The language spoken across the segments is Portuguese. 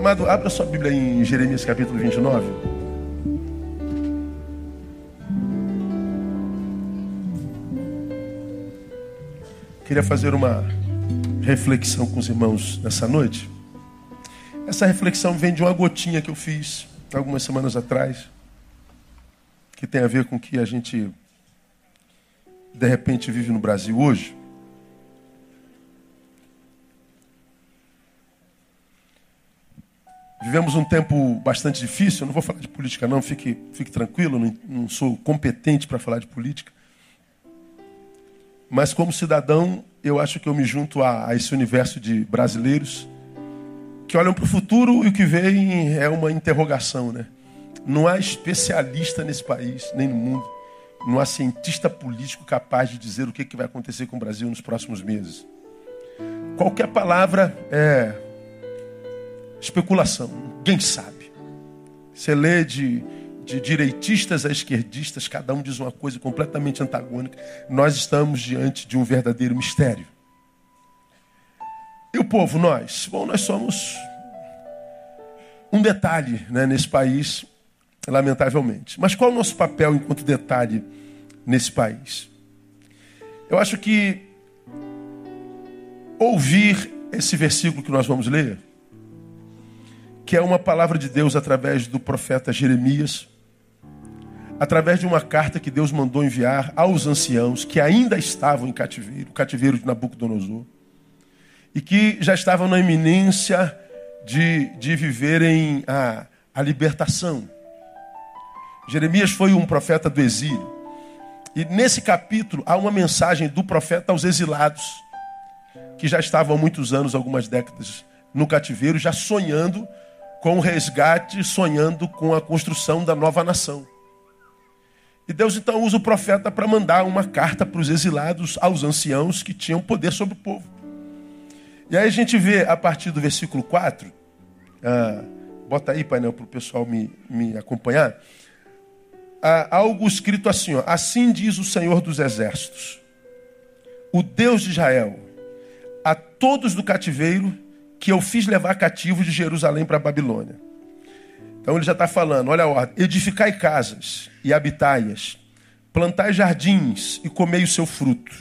Amado, abra sua Bíblia em Jeremias capítulo 29. Queria fazer uma reflexão com os irmãos nessa noite. Essa reflexão vem de uma gotinha que eu fiz algumas semanas atrás, que tem a ver com o que a gente de repente vive no Brasil hoje. Vivemos um tempo bastante difícil. Eu não vou falar de política, não, fique, fique tranquilo, não, não sou competente para falar de política. Mas, como cidadão, eu acho que eu me junto a, a esse universo de brasileiros que olham para o futuro e o que vem é uma interrogação, né? Não há especialista nesse país, nem no mundo. Não há cientista político capaz de dizer o que, que vai acontecer com o Brasil nos próximos meses. Qualquer palavra é especulação, ninguém sabe. Você lê de, de direitistas a esquerdistas, cada um diz uma coisa completamente antagônica. Nós estamos diante de um verdadeiro mistério. E o povo, nós? Bom, nós somos um detalhe né, nesse país, lamentavelmente. Mas qual é o nosso papel enquanto detalhe nesse país? Eu acho que ouvir esse versículo que nós vamos ler que é uma palavra de Deus através do profeta Jeremias, através de uma carta que Deus mandou enviar aos anciãos que ainda estavam em cativeiro, o cativeiro de Nabucodonosor, e que já estavam na iminência de, de viverem a, a libertação. Jeremias foi um profeta do exílio. E nesse capítulo há uma mensagem do profeta aos exilados, que já estavam há muitos anos, algumas décadas, no cativeiro, já sonhando com o resgate, sonhando com a construção da nova nação. E Deus então usa o profeta para mandar uma carta para os exilados, aos anciãos que tinham poder sobre o povo. E aí a gente vê a partir do versículo 4, ah, bota aí, painel, para o pessoal me, me acompanhar, ah, algo escrito assim: ó, Assim diz o Senhor dos Exércitos, o Deus de Israel, a todos do cativeiro que eu fiz levar cativos de Jerusalém para a Babilônia. Então ele já está falando, olha a ordem: edificai casas e habitai-as, plantai jardins e comei o seu fruto,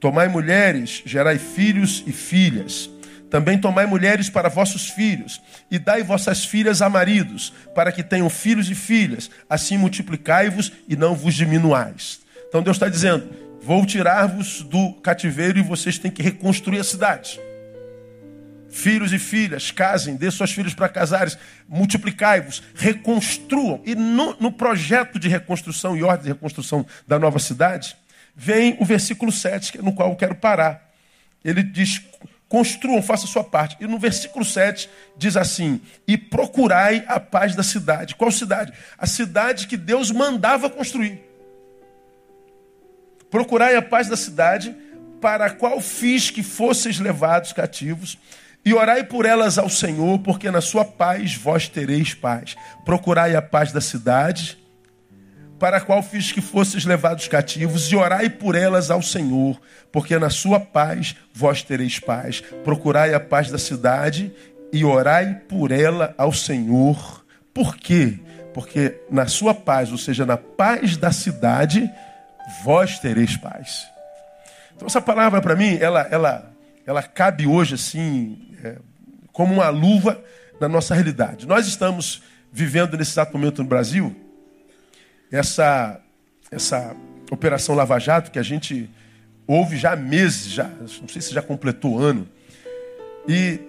tomai mulheres, gerai filhos e filhas. Também tomai mulheres para vossos filhos, e dai vossas filhas a maridos, para que tenham filhos e filhas. Assim multiplicai-vos e não vos diminuais. Então Deus está dizendo: vou tirar-vos do cativeiro e vocês têm que reconstruir a cidade. Filhos e filhas, casem, dê suas filhas para casares, multiplicai-vos, reconstruam. E no, no, projeto de reconstrução e ordem de reconstrução da nova cidade, vem o versículo 7, é no qual eu quero parar. Ele diz: construam, faça a sua parte. E no versículo 7 diz assim: E procurai a paz da cidade. Qual cidade? A cidade que Deus mandava construir. Procurai a paz da cidade, para a qual fiz que fosseis levados cativos e orai por elas ao Senhor, porque na sua paz vós tereis paz. Procurai a paz da cidade, para a qual fiz que fosseis levados cativos, e orai por elas ao Senhor, porque na sua paz vós tereis paz. Procurai a paz da cidade e orai por ela ao Senhor. Por quê? Porque na sua paz, ou seja, na paz da cidade, vós tereis paz. Então essa palavra para mim, ela, ela, ela cabe hoje assim é, como uma luva na nossa realidade. Nós estamos vivendo nesse exato momento no Brasil essa, essa operação Lava Jato que a gente ouve já há meses, já, não sei se já completou ano. E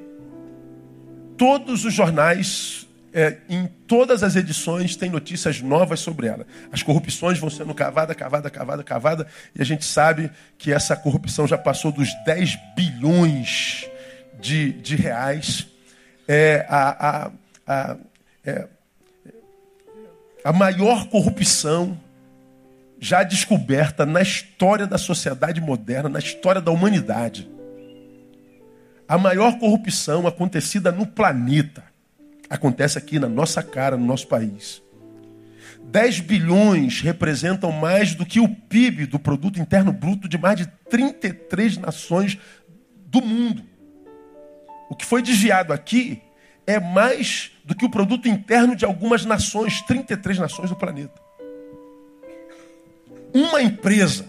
todos os jornais, é, em todas as edições, tem notícias novas sobre ela. As corrupções vão sendo cavada, cavada, cavada, cavada, e a gente sabe que essa corrupção já passou dos 10 bilhões de, de reais. É a, a, a, é, a maior corrupção já descoberta na história da sociedade moderna, na história da humanidade. A maior corrupção acontecida no planeta acontece aqui na nossa cara, no nosso país. 10 bilhões representam mais do que o PIB do produto interno bruto de mais de 33 nações do mundo. O que foi desviado aqui é mais do que o produto interno de algumas nações, 33 nações do planeta. Uma empresa,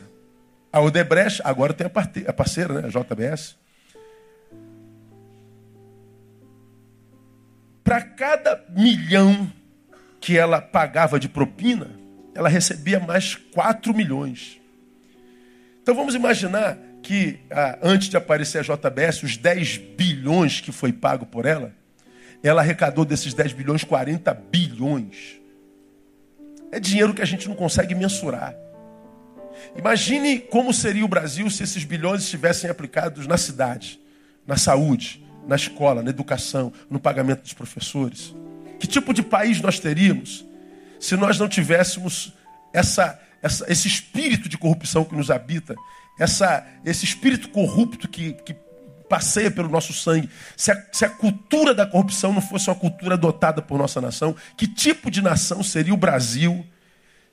a Odebrecht, agora tem a parceira, né, a JBS. Para cada milhão que ela pagava de propina, ela recebia mais 4 milhões. Então vamos imaginar que ah, antes de aparecer a JBS, os 10 bilhões que foi pago por ela, ela arrecadou desses 10 bilhões 40 bilhões. É dinheiro que a gente não consegue mensurar. Imagine como seria o Brasil se esses bilhões estivessem aplicados na cidade, na saúde, na escola, na educação, no pagamento dos professores. Que tipo de país nós teríamos se nós não tivéssemos essa, essa, esse espírito de corrupção que nos habita, essa, esse espírito corrupto que, que passeia pelo nosso sangue, se a, se a, cultura da corrupção não fosse uma cultura adotada por nossa nação, que tipo de nação seria o Brasil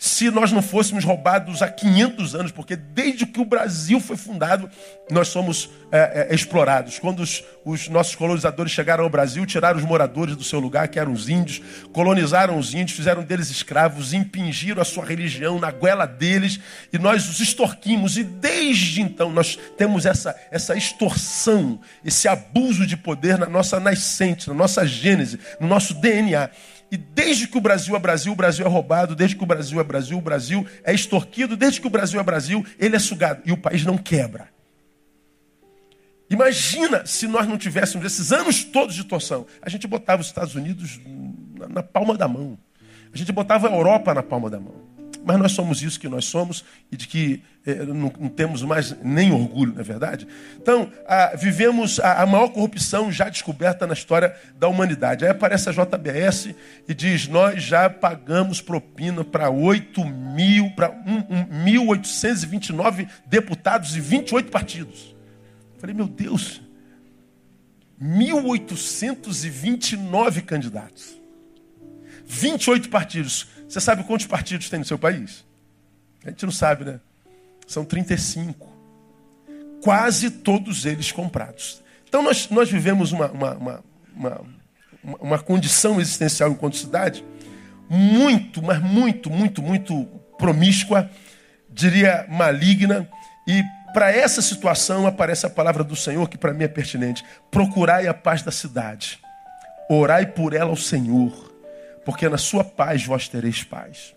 se nós não fôssemos roubados há 500 anos, porque desde que o Brasil foi fundado, nós somos é, é, explorados. Quando os, os, nossos colonizadores chegaram ao Brasil, tiraram os moradores do seu lugar, que eram os índios, colonizaram os índios, fizeram deles escravos, impingiram a sua religião na goela deles, e nós os extorquimos. E desde então nós temos essa, essa extorsão, esse abuso de poder na nossa nascente, na nossa gênese, no nosso DNA. E desde que o Brasil é Brasil, o Brasil é roubado, desde que o Brasil é Brasil, o Brasil é extorquido, desde que o Brasil é Brasil, ele é sugado. E o país não quebra. Imagina se nós não tivéssemos esses anos todos de torção. A gente botava os Estados Unidos na, na palma da mão. A gente botava a Europa na palma da mão. Mas nós somos isso que nós somos e de que eh, não, não, temos mais nem orgulho, não é verdade? Então, ah, vivemos a, a, maior corrupção já descoberta na história da humanidade. Aí aparece a JBS e diz: Nós já pagamos propina para 8 mil, para um, um, 1.829 deputados e 28 partidos. Falei, meu Deus, 1.829 candidatos, 28 partidos. Você sabe quantos partidos tem no seu país? A gente não sabe, né? São 35. Quase todos eles comprados. Então nós, nós vivemos uma, uma, uma, uma, condição existencial enquanto cidade muito, mas muito, muito, muito promíscua, diria maligna. E para essa situação aparece a palavra do Senhor, que para mim é pertinente: procurai a paz da cidade, orai por ela ao Senhor porque na sua paz vós tereis paz.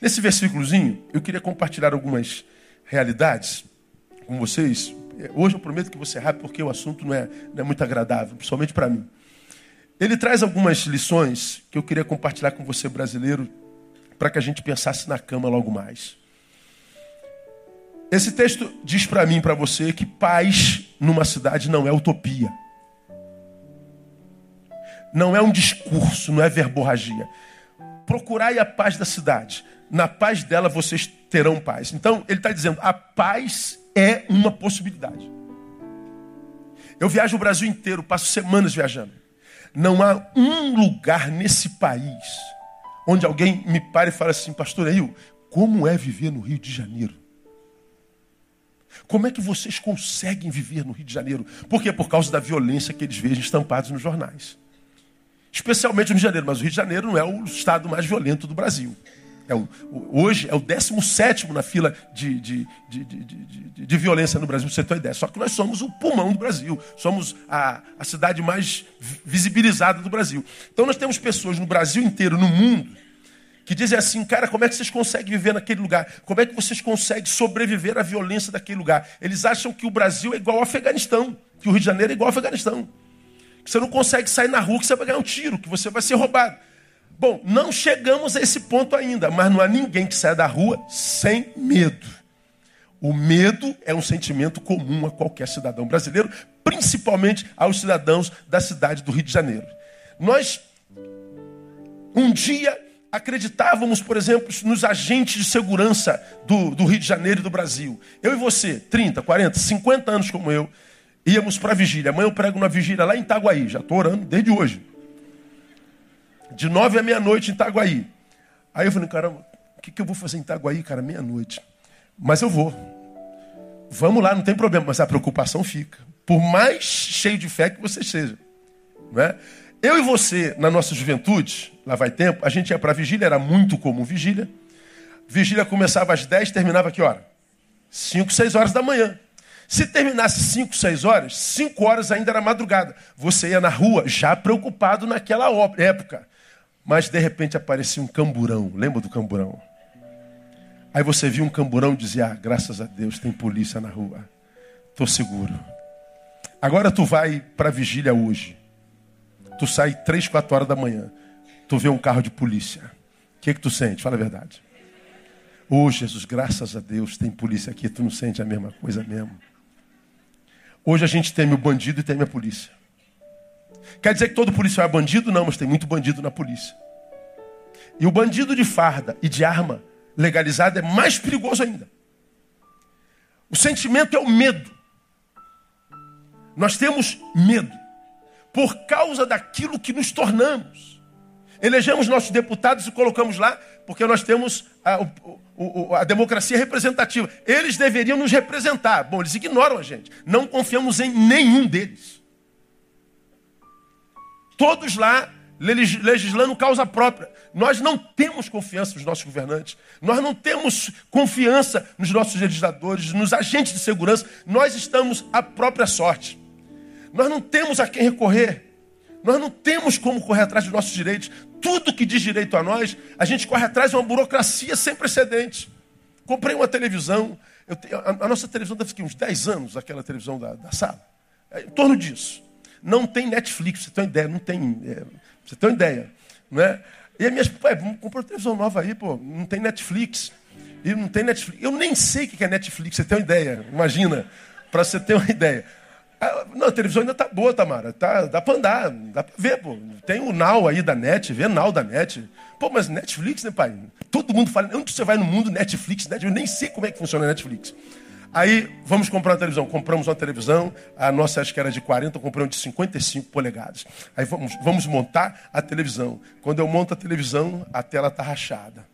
Nesse versículozinho, eu queria compartilhar algumas realidades com vocês. Hoje eu prometo que você rápido, porque o assunto não é, não é muito agradável, principalmente para mim. Ele traz algumas lições que eu queria compartilhar com você, brasileiro, para que a gente pensasse na cama logo mais. Esse texto diz para mim para você que paz numa cidade não é utopia não é um discurso, não é verborragia. Procurai a paz da cidade. Na paz dela vocês terão paz. Então, ele está dizendo: a paz é uma possibilidade. Eu viajo o Brasil inteiro, passo semanas viajando. Não há um lugar nesse país onde alguém me pare e fale assim, pastor Eil, como é viver no Rio de Janeiro? Como é que vocês conseguem viver no Rio de Janeiro? Por quê? Por causa da violência que eles vejam estampados nos jornais especialmente no Rio de Janeiro. Mas o Rio de Janeiro não é o estado mais violento do Brasil. É o, hoje é o 17 na fila de, de, de, de, de violência no Brasil, você ter uma ideia. Só que nós somos o pulmão do Brasil, somos a, a cidade mais visibilizada do Brasil. Então nós temos pessoas no Brasil inteiro, no mundo, que dizem assim, cara, como é que vocês conseguem viver naquele lugar? Como é que vocês conseguem sobreviver à violência daquele lugar? Eles acham que o Brasil é igual ao Afeganistão, que o Rio de Janeiro é igual ao Afeganistão que você não consegue sair na rua, que você vai ganhar um tiro, que você vai ser roubado. Bom, não chegamos a esse ponto ainda, mas não há ninguém que saia da rua sem medo. O medo é um sentimento comum a qualquer cidadão brasileiro, principalmente aos cidadãos da cidade do Rio de Janeiro. Nós, um dia, acreditávamos, por exemplo, nos agentes de segurança do, do Rio de Janeiro e do Brasil. Eu e você, 30, 40, 50 anos como eu, íamos para a vigília. Amanhã eu prego na vigília lá em Itaguaí. Já estou orando desde hoje. De nove à meia-noite em Itaguaí. Aí eu falei, cara, o que, que eu vou fazer em Itaguaí, cara, meia-noite? Mas eu vou. Vamos lá, não tem problema, mas a preocupação fica. Por mais cheio de fé que você seja. Não é? Eu e você, na nossa juventude, lá vai tempo, a gente ia para vigília, era muito comum vigília. Vigília começava às 10, terminava que hora? 5, 6 horas da manhã. Se terminasse 5, 6 horas, 5 horas ainda era madrugada. Você ia na rua já preocupado naquela época. Mas de repente aparecia um camburão. Lembra do camburão? Aí você viu um camburão e dizia: ah, graças a Deus tem polícia na rua. Estou seguro. Agora tu vai para a vigília hoje. Tu sai 3, 4 horas da manhã. Tu vê um carro de polícia. O que, que tu sente? Fala a verdade. Ô oh, Jesus, graças a Deus tem polícia aqui. Tu não sente a mesma coisa mesmo. Hoje a gente teme o bandido e teme a polícia. Quer dizer que todo policial é bandido? Não, mas tem muito bandido na polícia. E o bandido de farda e de arma legalizada é mais perigoso ainda. O sentimento é o medo. Nós temos medo por causa daquilo que nos tornamos. Elegemos nossos deputados e colocamos lá porque nós temos a, a, democracia representativa. Eles deveriam nos representar. Bom, eles ignoram a gente. Não confiamos em nenhum deles. Todos lá legislando causa própria. Nós não temos confiança nos nossos governantes. Nós não temos confiança nos nossos legisladores, nos agentes de segurança. Nós estamos à própria sorte. Nós não temos a quem recorrer. Nós não temos como correr atrás dos nossos direitos. Tudo que diz direito a nós, a gente corre atrás de uma burocracia sem precedentes. Comprei uma televisão. Tenho, a, a, nossa televisão deve ter uns 10 anos, aquela televisão da, da sala. É, em torno disso. Não tem Netflix, você tem uma ideia, não tem. É, você tem uma ideia. Né? E a minha esposa, vamos comprar uma televisão nova aí, pô, não tem Netflix. E não tem Netflix. Eu nem sei o que é Netflix, você tem uma ideia. Imagina, para você ter uma ideia. Ah, não, a televisão ainda tá boa, Tamara. Tá, dá para andar, dá para ver, pô. Tem o Now aí da Net, vê Now da Net. Pô, mas Netflix, né, pai? Todo mundo fala, onde você vai no mundo, Netflix, Netflix. Eu nem sei como é que funciona a Netflix. Aí, vamos comprar uma televisão. Compramos uma televisão, a nossa acho que era de 40, compramos de 55 polegadas. Aí vamos, vamos montar a televisão. Quando eu monto a televisão, a tela está rachada.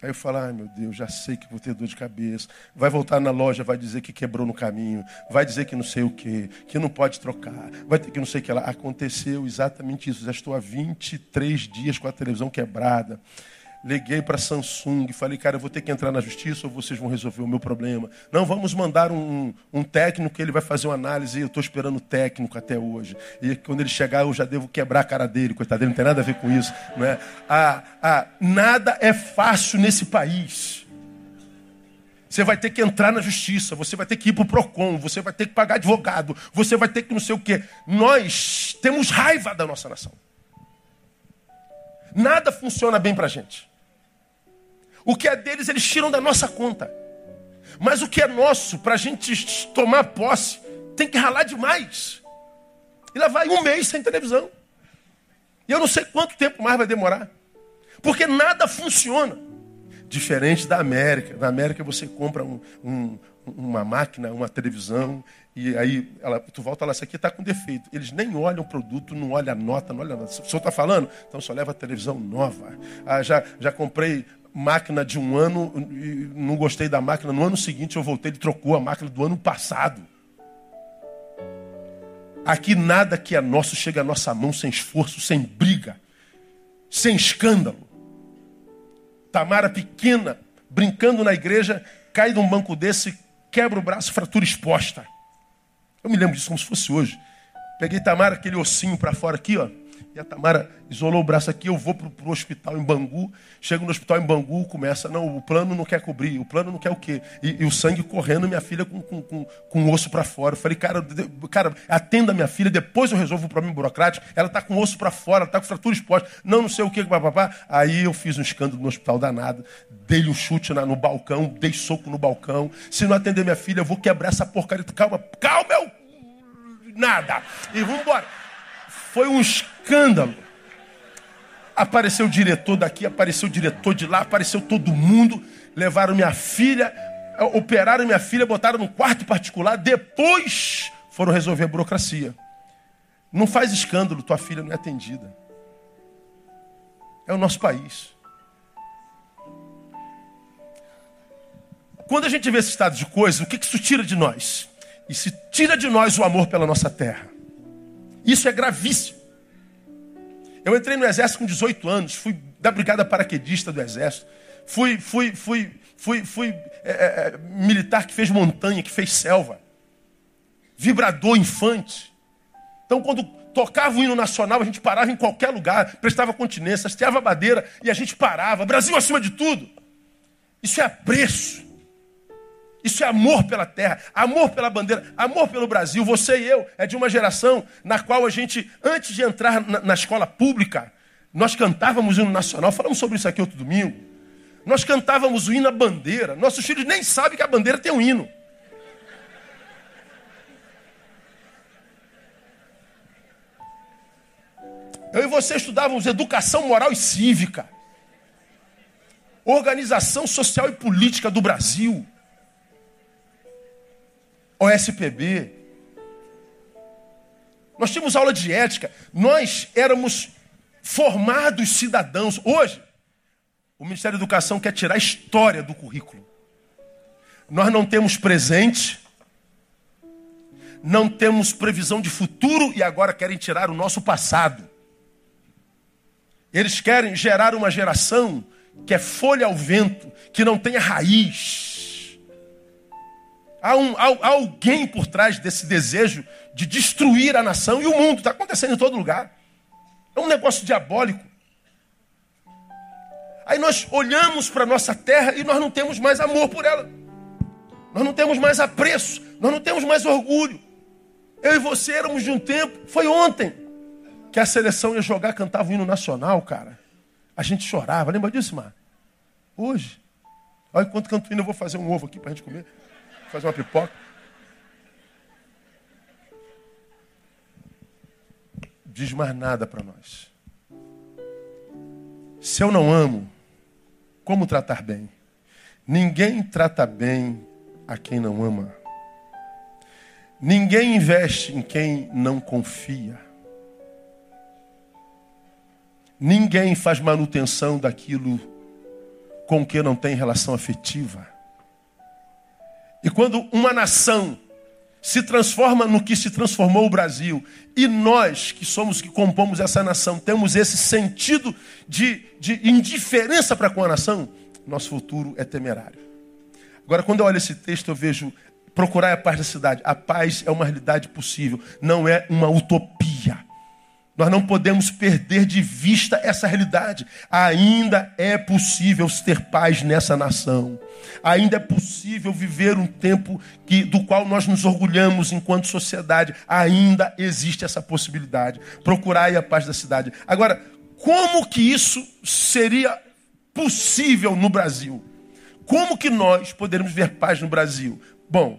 Aí eu falo, ai meu Deus, já sei que vou ter dor de cabeça. Vai voltar na loja, vai dizer que quebrou no caminho, vai dizer que não sei o que, que não pode trocar, vai ter que não sei o que lá. Aconteceu exatamente isso. Já estou há 23 dias com a televisão quebrada. Liguei para a Samsung, falei, cara, eu vou ter que entrar na justiça ou vocês vão resolver o meu problema? Não, vamos mandar um, um técnico que ele vai fazer uma análise. Eu estou esperando o técnico até hoje. E quando ele chegar, eu já devo quebrar a cara dele, coitado dele, não tem nada a ver com isso. Não é? ah, ah, nada é fácil nesse país. Você vai ter que entrar na justiça, você vai ter que ir para o PROCON, você vai ter que pagar advogado, você vai ter que não sei o quê. Nós temos raiva da nossa nação. Nada funciona bem para a gente. O que é deles, eles tiram da nossa conta. Mas o que é nosso, para a gente tomar posse, tem que ralar demais. E lá vai um mês sem televisão. E eu não sei quanto tempo mais vai demorar. Porque nada funciona. Diferente da América. Na América você compra um, um, uma máquina, uma televisão, e aí ela, tu volta lá, isso aqui está com defeito. Eles nem olham o produto, não olham a nota, não olham nada. O senhor está falando? Então só leva a televisão nova. Ah, já, já comprei máquina de um ano, e não gostei da máquina. No ano seguinte eu voltei, ele trocou a máquina do ano passado. Aqui nada que é nosso chega à nossa mão sem esforço, sem briga, sem escândalo. Tamara pequena, brincando na igreja, cai de um banco desse, quebra o braço, fratura exposta. Eu me lembro disso como se fosse hoje. Peguei Tamara, aquele ossinho para fora aqui, ó. E a Tamara isolou o braço aqui, eu vou para o hospital em Bangu. Chego no hospital em Bangu, começa, não, o plano não quer cobrir, o plano não quer o quê? E, e o sangue correndo, minha filha com, com, com, com osso para fora. Eu falei, cara, cara, atenda minha filha, depois eu resolvo o problema burocrático. Ela está com osso para fora, está com fratura exposta. Não, não sei o que, papapá. Aí eu fiz um escândalo no hospital danado, dei um chute na, no balcão, dei soco no balcão. Se não atender minha filha, eu vou quebrar essa porcaria. Calma, calma, eu... nada. E vamos embora. Foi um escândalo. Apareceu o diretor daqui, apareceu o diretor de lá, apareceu todo mundo. Levaram minha filha, operaram minha filha, botaram no quarto particular. Depois foram resolver a burocracia. Não faz escândalo, tua filha não é atendida. É o nosso país. Quando a gente vê esse estado de coisas, o que isso tira de nós? E se tira de nós o amor pela nossa terra. Isso é gravíssimo. Eu entrei no exército com 18 anos, fui da brigada paraquedista do exército, fui, fui, fui, fui, fui é, é, militar que fez montanha, que fez selva, vibrador infante. Então, quando tocava o hino nacional, a gente parava em qualquer lugar, prestava continência, hasteava a e a gente parava. Brasil acima de tudo. Isso é apreço. Isso é amor pela terra, amor pela bandeira, amor pelo Brasil. Você e eu é de uma geração na qual a gente, antes de entrar na, na escola pública, nós cantávamos o hino nacional. Falamos sobre isso aqui outro domingo. Nós cantávamos o hino à bandeira. Nossos filhos nem sabem que a bandeira tem um hino. Eu e você estudávamos educação moral e cívica, organização social e política do Brasil, OSPB. Nós tínhamos aula de ética, nós éramos formados cidadãos. Hoje, o Ministério da Educação quer tirar a história do currículo. Nós não temos presente, não temos previsão de futuro e agora querem tirar o nosso passado. Eles querem gerar uma geração que é folha ao vento, que não tenha raiz. Há, um, há, alguém por trás desse desejo de destruir a nação e o mundo. Está acontecendo em todo lugar. É um negócio diabólico. Aí nós olhamos para a nossa terra e nós não temos mais amor por ela. Nós não temos mais apreço. Nós não temos mais orgulho. Eu e você éramos de um tempo, foi ontem que a seleção ia jogar, cantava o hino nacional, cara. A gente chorava. Lembra disso, Mar? Hoje. Olha enquanto canto hino, eu vou fazer um ovo aqui para a gente comer. Fazer uma pipoca. Diz mais nada para nós. Se eu não amo, como tratar bem? Ninguém trata bem a quem não ama. Ninguém investe em quem não confia. Ninguém faz manutenção daquilo com que não tem relação afetiva. E quando uma nação se transforma no que se transformou o Brasil, e nós, que somos que compomos essa nação, temos esse sentido de, de indiferença para com a nação, nosso futuro é temerário. Agora, quando eu olho esse texto, eu vejo procurar a paz da cidade. A paz é uma realidade possível, não é uma utopia. Nós não podemos perder de vista essa realidade. Ainda é possível ter paz nessa nação. Ainda é possível viver um tempo que, do qual nós nos orgulhamos enquanto sociedade. Ainda existe essa possibilidade. Procurar a paz da cidade. Agora, como que isso seria possível no Brasil? Como que nós poderemos ver paz no Brasil? Bom,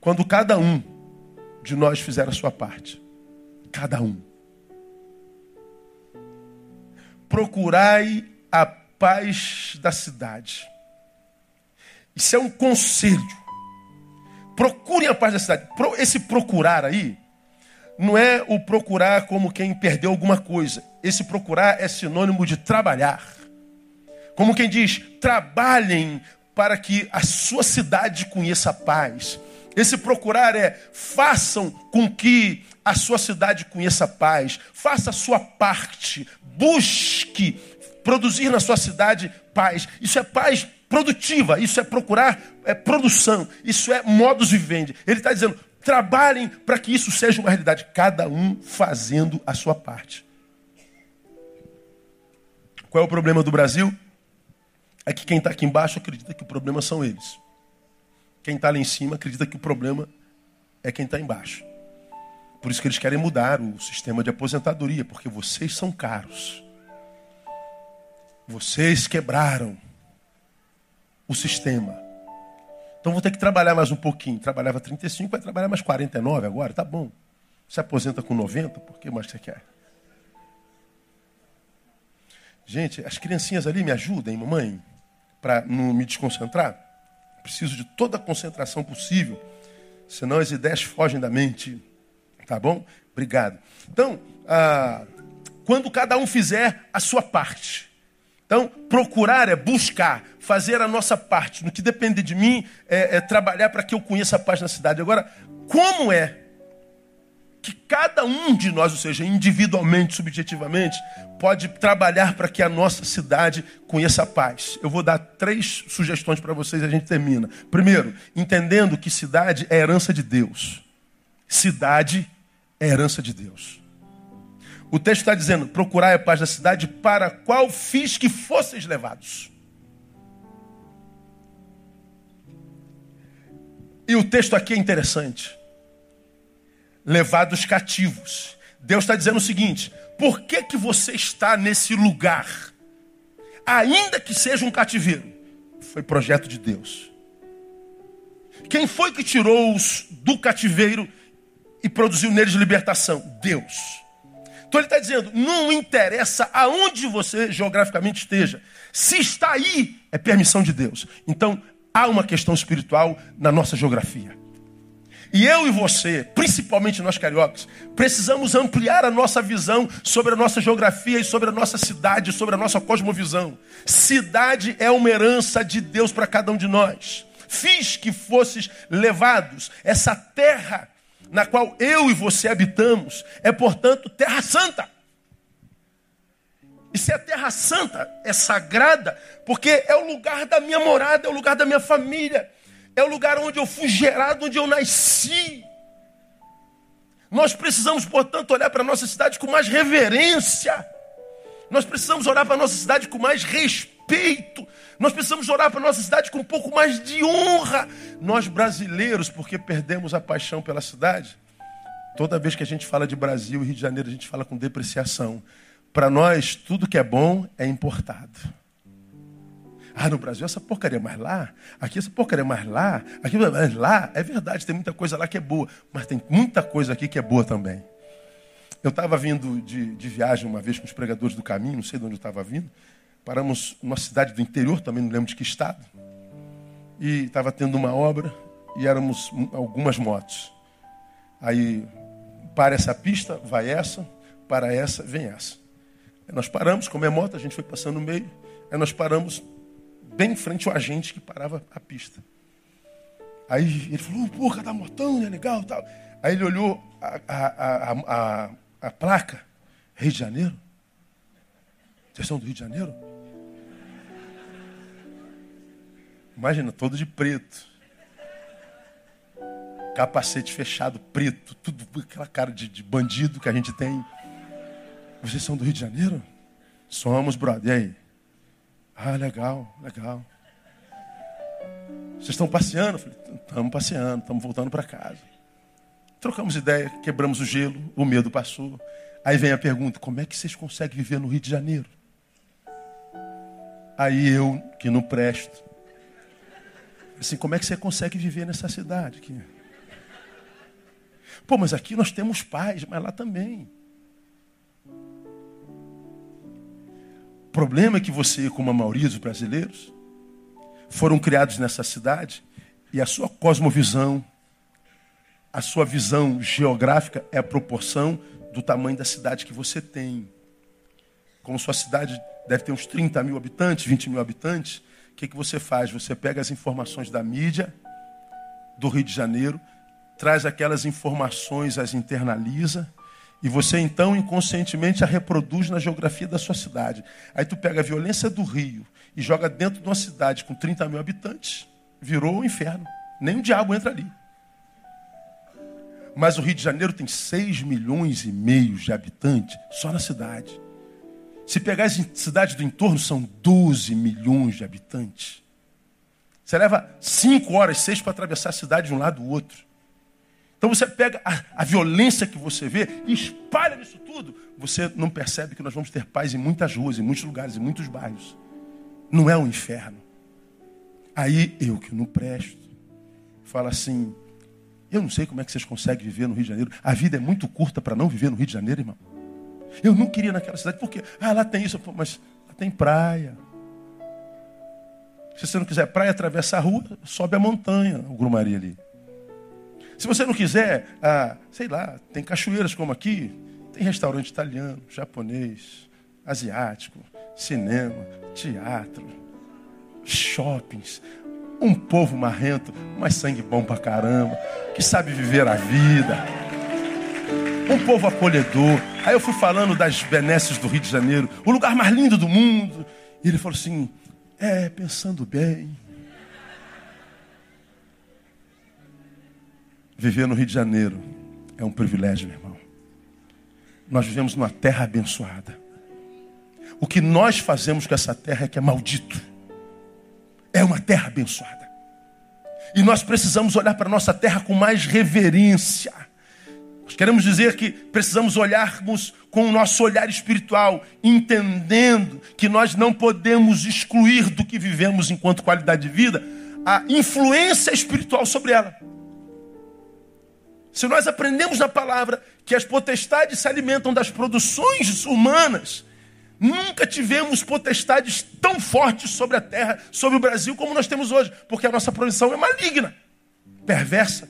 quando cada um de nós fizer a sua parte. Cada um procurai a paz da cidade. Isso é um conselho. Procurem a paz da cidade. Esse procurar aí não é o procurar como quem perdeu alguma coisa. Esse procurar é sinônimo de trabalhar. Como quem diz, trabalhem para que a sua cidade conheça a paz. Esse procurar é façam com que a sua cidade conheça paz, faça a sua parte, busque produzir na sua cidade paz. Isso é paz produtiva, isso é procurar é produção, isso é modus vivendi. Ele está dizendo: trabalhem para que isso seja uma realidade, cada um fazendo a sua parte. Qual é o problema do Brasil? É que quem está aqui embaixo acredita que o problema são eles. Quem está lá em cima acredita que o problema é quem está embaixo. Por isso que eles querem mudar o sistema de aposentadoria, porque vocês são caros. Vocês quebraram o sistema. Então vou ter que trabalhar mais um pouquinho. Trabalhava 35, vai trabalhar mais 49 agora, tá bom. Se aposenta com 90, por que mais você quer? Gente, as criancinhas ali me ajudem, mamãe, para não me desconcentrar. Preciso de toda a concentração possível, senão as ideias fogem da mente. Tá bom? Obrigado. Então, ah, quando cada um fizer a sua parte. Então, procurar é buscar, fazer a nossa parte. No que depende de mim, é, é trabalhar para que eu conheça a paz na cidade. Agora, como é que cada um de nós, ou seja, individualmente, subjetivamente, pode trabalhar para que a nossa cidade conheça a paz. Eu vou dar três sugestões para vocês e a gente termina. Primeiro, entendendo que cidade é herança de Deus. Cidade é herança de Deus. O texto está dizendo: procurai a paz da cidade para qual fiz que fosseis levados. E o texto aqui é interessante levados cativos. Deus está dizendo o seguinte: por que, que você está nesse lugar? Ainda que seja um cativeiro, foi projeto de Deus. Quem foi que tirou-os do cativeiro e produziu neles libertação? Deus. Então ele está dizendo: não interessa aonde você geograficamente esteja, se está aí, é permissão de Deus. Então há uma questão espiritual na nossa geografia. E eu e você, principalmente nós cariocas, precisamos ampliar a nossa visão sobre a nossa geografia e sobre a nossa cidade, sobre a nossa cosmovisão. Cidade é uma herança de Deus para cada um de nós. Fiz que fosses levados. Essa terra na qual eu e você habitamos é, portanto, terra santa. E se é terra santa, é sagrada, porque é o lugar da minha morada, é o lugar da minha família é o lugar onde eu fui gerado, onde eu nasci. Nós precisamos, portanto, olhar para a nossa cidade com mais reverência. Nós precisamos olhar para a nossa cidade com mais respeito. Nós precisamos olhar para a nossa cidade com um pouco mais de honra. Nós brasileiros, porque perdemos a paixão pela cidade, toda vez que a gente fala de Brasil e Rio de Janeiro, a gente fala com depreciação. Para nós, tudo que é bom é importado. Ah, no Brasil essa porcaria, mas lá, aqui essa porcaria, mas lá, aqui, mas lá, é verdade, tem muita coisa lá que é boa, mas tem muita coisa aqui que é boa também. Eu estava vindo de, de viagem uma vez com os pregadores do caminho, não sei de onde eu estava vindo, paramos numa cidade do interior, também não lembro de que estado, e estava tendo uma obra e éramos algumas motos. Aí, para essa pista, vai essa, para essa, vem essa. Aí nós paramos, como é moto, a gente foi passando no meio, aí nós paramos bem em frente ao agente que parava a pista. Aí ele falou, pô, cada motão, é legal tal. Aí ele olhou a, a, a, placa, Rio de Janeiro. Vocês são do Rio de Janeiro? Imagina, todo de preto. Capacete fechado, preto, tudo aquela cara de, de bandido que a gente tem. Vocês são do Rio de Janeiro? Somos, brother. E aí? Ah, legal, legal. Vocês estão passeando? Estamos passeando, estamos voltando para casa. Trocamos ideia, quebramos o gelo, o medo passou. Aí vem a pergunta: como é que vocês conseguem viver no Rio de Janeiro? Aí eu, que não presto, assim, como é que você consegue viver nessa cidade aqui? Pô, mas aqui nós temos paz, mas lá também. O problema é que você, como a maioria dos brasileiros, foram criados nessa cidade e a sua cosmovisão, a sua visão geográfica é a proporção do tamanho da cidade que você tem. Como sua cidade deve ter uns 30 mil habitantes, 20 mil habitantes, o que, que você faz? Você pega as informações da mídia do Rio de Janeiro, traz aquelas informações, as internaliza e você então inconscientemente a reproduz na geografia da sua cidade. Aí tu pega a violência do Rio e joga dentro de uma cidade com 30 mil habitantes, virou o um inferno. Nem o diabo entra ali. Mas o Rio de Janeiro tem 6 milhões e meio de habitantes só na cidade. Se pegar as cidades do entorno, são 12 milhões de habitantes. Você leva 5 horas, 6 para atravessar a cidade de um lado do outro. Então você pega a, a, violência que você vê e espalha nisso tudo. Você não percebe que nós vamos ter paz em muitas ruas, em muitos lugares, em muitos bairros. Não é um inferno. Aí eu que não presto, falo assim: eu não sei como é que vocês conseguem viver no Rio de Janeiro. A vida é muito curta para não viver no Rio de Janeiro, irmão. Eu não queria naquela cidade, porque ah, lá tem isso, mas lá tem praia. Se você não quiser praia, atravessa a rua, sobe a montanha, o Grumaria ali. Se você não quiser, ah, sei lá, tem cachoeiras como aqui, tem restaurante italiano, japonês, asiático, cinema, teatro, shoppings, um povo marrento, mas sangue bom pra caramba, que sabe viver a vida. um povo acolhedor. Aí eu fui falando das benesses do Rio de Janeiro, o lugar mais lindo do mundo. E ele falou assim: É, pensando bem. Viver no Rio de Janeiro é um privilégio, meu irmão. Nós vivemos numa terra abençoada. O que nós fazemos com essa terra é que é maldito. É uma terra abençoada. E nós precisamos olhar para a nossa terra com mais reverência. Nós queremos dizer que precisamos olharmos com o nosso olhar espiritual, entendendo que nós não podemos excluir do que vivemos enquanto qualidade de vida a influência espiritual sobre ela. Se nós aprendemos na palavra que as potestades se alimentam das produções humanas, nunca tivemos potestades tão fortes sobre a terra, sobre o Brasil, como nós temos hoje, porque a nossa produção é maligna, perversa.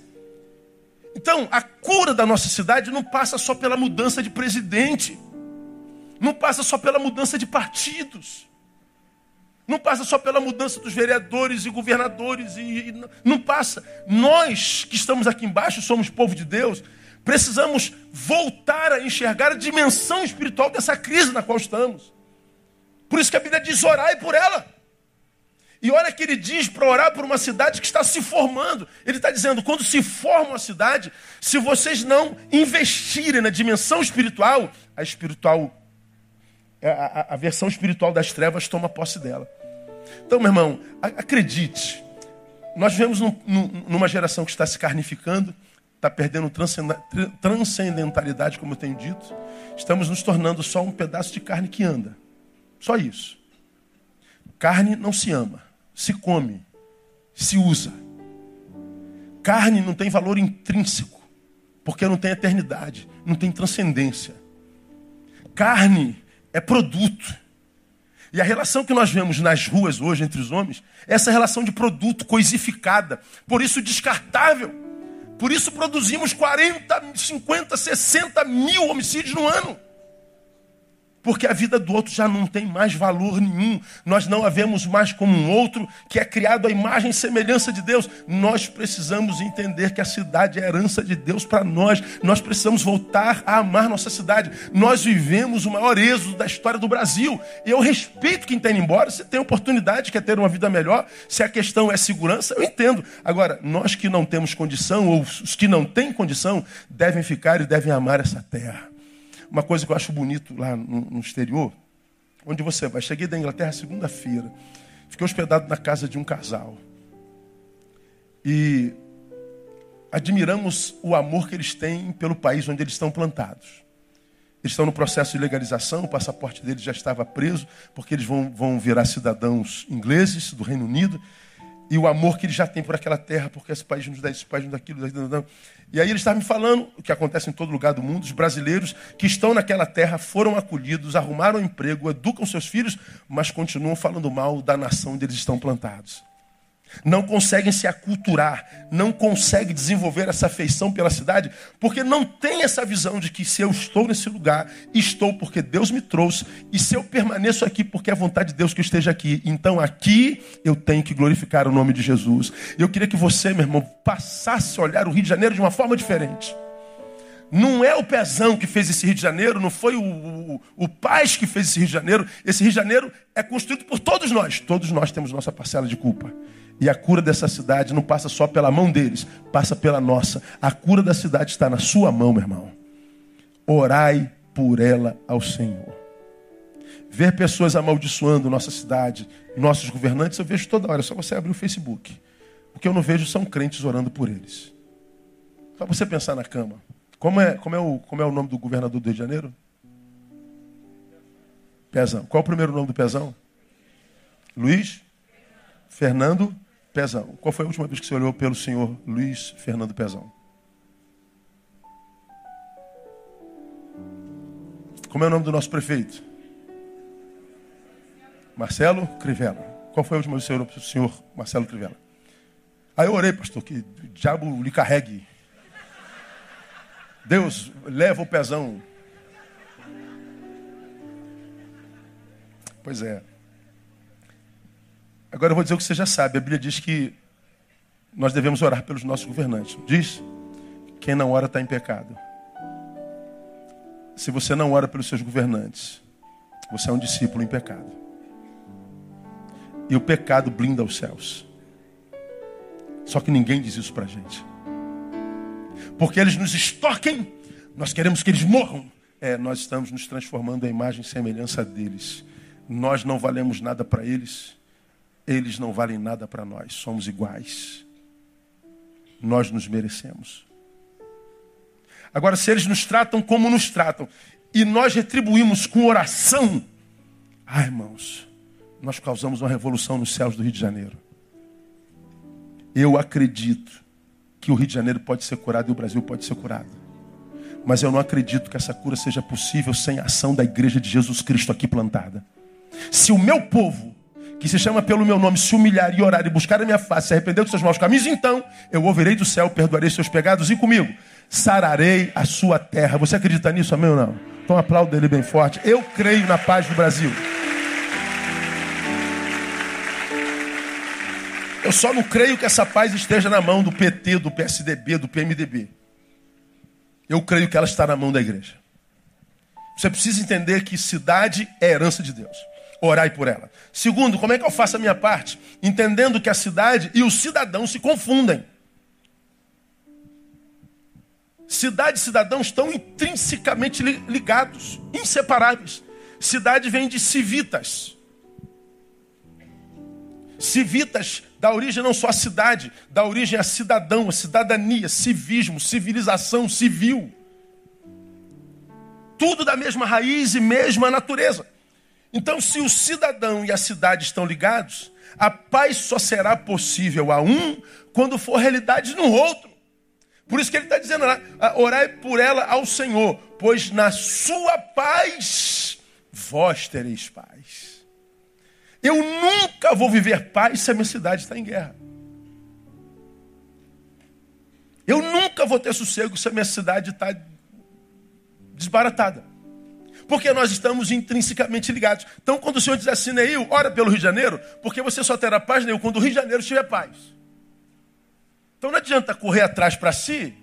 Então, a cura da nossa cidade não passa só pela mudança de presidente, não passa só pela mudança de partidos. Não passa só pela mudança dos vereadores e governadores. E, e, não passa. Nós que estamos aqui embaixo, somos povo de Deus, precisamos voltar a enxergar a dimensão espiritual dessa crise na qual estamos. Por isso que a Bíblia diz: orai por ela. E olha que ele diz para orar por uma cidade que está se formando. Ele está dizendo: quando se forma uma cidade, se vocês não investirem na dimensão espiritual, a espiritual, a, a, a versão espiritual das trevas toma posse dela. Então, meu irmão, acredite, nós vivemos num, numa geração que está se carnificando, está perdendo transcendentalidade, como eu tenho dito. Estamos nos tornando só um pedaço de carne que anda. Só isso. Carne não se ama, se come, se usa. Carne não tem valor intrínseco, porque não tem eternidade, não tem transcendência. Carne é produto. E a relação que nós vemos nas ruas hoje entre os homens é essa relação de produto coisificada, por isso descartável. Por isso produzimos 40, 50, 60 mil homicídios no ano. Porque a vida do outro já não tem mais valor nenhum. Nós não a vemos mais como um outro que é criado à imagem e semelhança de Deus. Nós precisamos entender que a cidade é a herança de Deus para nós. Nós precisamos voltar a amar nossa cidade. Nós vivemos o maior êxodo da história do Brasil. E eu respeito quem está embora. Se tem oportunidade, quer ter uma vida melhor, se a questão é segurança, eu entendo. Agora, nós que não temos condição, ou os que não têm condição, devem ficar e devem amar essa terra. Uma coisa que eu acho bonito lá no, no exterior, onde você vai. Cheguei da Inglaterra segunda-feira. Fiquei hospedado na casa de um casal. E admiramos o amor que eles têm pelo país onde eles estão plantados. Eles estão no processo de legalização, o passaporte deles já estava preso, porque eles vão, vão virar cidadãos ingleses do Reino Unido e o amor que ele já tem por aquela terra, porque esse país nos dá esse país nos dá aquilo. E aí ele estava me falando, o que acontece em todo lugar do mundo, os brasileiros que estão naquela terra foram acolhidos, arrumaram emprego, educam seus filhos, mas continuam falando mal da nação onde eles estão plantados não conseguem se aculturar, não conseguem desenvolver essa afeição pela cidade, porque não tem essa visão de que se eu estou nesse lugar, estou porque Deus me trouxe, e se eu permaneço aqui porque é vontade de Deus que eu esteja aqui, então aqui eu tenho que glorificar o nome de Jesus. Eu queria que você, meu irmão, passasse a olhar o Rio de Janeiro de uma forma diferente. Não é o Pezão que fez esse Rio de Janeiro, não foi o, o, o Paz que fez esse Rio de Janeiro. Esse Rio de Janeiro é construído por todos nós. Todos nós temos nossa parcela de culpa. E a cura dessa cidade não passa só pela mão deles, passa pela nossa. A cura da cidade está na sua mão, meu irmão. Orai por ela ao Senhor. Ver pessoas amaldiçoando nossa cidade, nossos governantes, eu vejo toda hora. Só você abrir o Facebook. O que eu não vejo são crentes orando por eles. Só você pensar na cama. Como é, como é, o, como é o nome do governador do Rio de Janeiro? Pezão. Qual é o primeiro nome do Pezão? Luiz Fernando Pezão. Qual foi a última vez que você olhou pelo senhor Luiz Fernando Pezão? Como é o nome do nosso prefeito? Marcelo Crivella. Qual foi a última vez que você olhou para o senhor Marcelo Crivella? Aí eu orei, pastor, que o diabo lhe carregue. Deus, leva o pezão. Pois é. Agora eu vou dizer o que você já sabe. A Bíblia diz que nós devemos orar pelos nossos governantes. Diz: quem não ora está em pecado. Se você não ora pelos seus governantes, você é um discípulo em pecado. E o pecado blinda os céus. Só que ninguém diz isso pra gente. Porque eles nos extorquem, nós queremos que eles morram. É, nós estamos nos transformando em imagem e semelhança deles. Nós não valemos nada para eles, eles não valem nada para nós. Somos iguais. Nós nos merecemos. Agora, se eles nos tratam como nos tratam e nós retribuímos com oração, ai irmãos, nós causamos uma revolução nos céus do Rio de Janeiro. Eu acredito que o Rio de Janeiro pode ser curado e o Brasil pode ser curado. Mas eu não acredito que essa cura seja possível sem a ação da igreja de Jesus Cristo aqui plantada. Se o meu povo, que se chama pelo meu nome, se humilhar e orar e buscar a minha face, se arrepender dos seus maus caminhos, então eu ouvirei do céu, perdoarei seus pecados e comigo sararei a sua terra. Você acredita nisso, amém ou não? Então aplauda ele bem forte. Eu creio na paz do Brasil. Eu só não creio que essa paz esteja na mão do PT, do PSDB, do PMDB. Eu creio que ela está na mão da igreja. Você precisa entender que cidade é herança de Deus. Orai por ela. Segundo, como é que eu faço a minha parte? Entendendo que a cidade e o cidadão se confundem. Cidade e cidadão estão intrinsecamente ligados, inseparáveis. Cidade vem de civitas. Civitas dá origem não só à cidade, dá origem a cidadão, a cidadania, civismo, civilização, civil. Tudo da mesma raiz e mesma natureza. Então, se o cidadão e a cidade estão ligados, a paz só será possível a um quando for realidade no outro. Por isso que ele está dizendo lá, orai por ela ao Senhor, pois na sua paz vós tereis paz. Eu nunca vou viver paz se a minha cidade está em guerra. Eu nunca vou ter sossego se a minha cidade está desbaratada. Porque nós estamos intrinsecamente ligados. Então, quando o Senhor diz assim, Neil, ora pelo Rio de Janeiro, porque você só terá paz, Neil, quando o Rio de Janeiro tiver paz. Então não adianta correr atrás para si,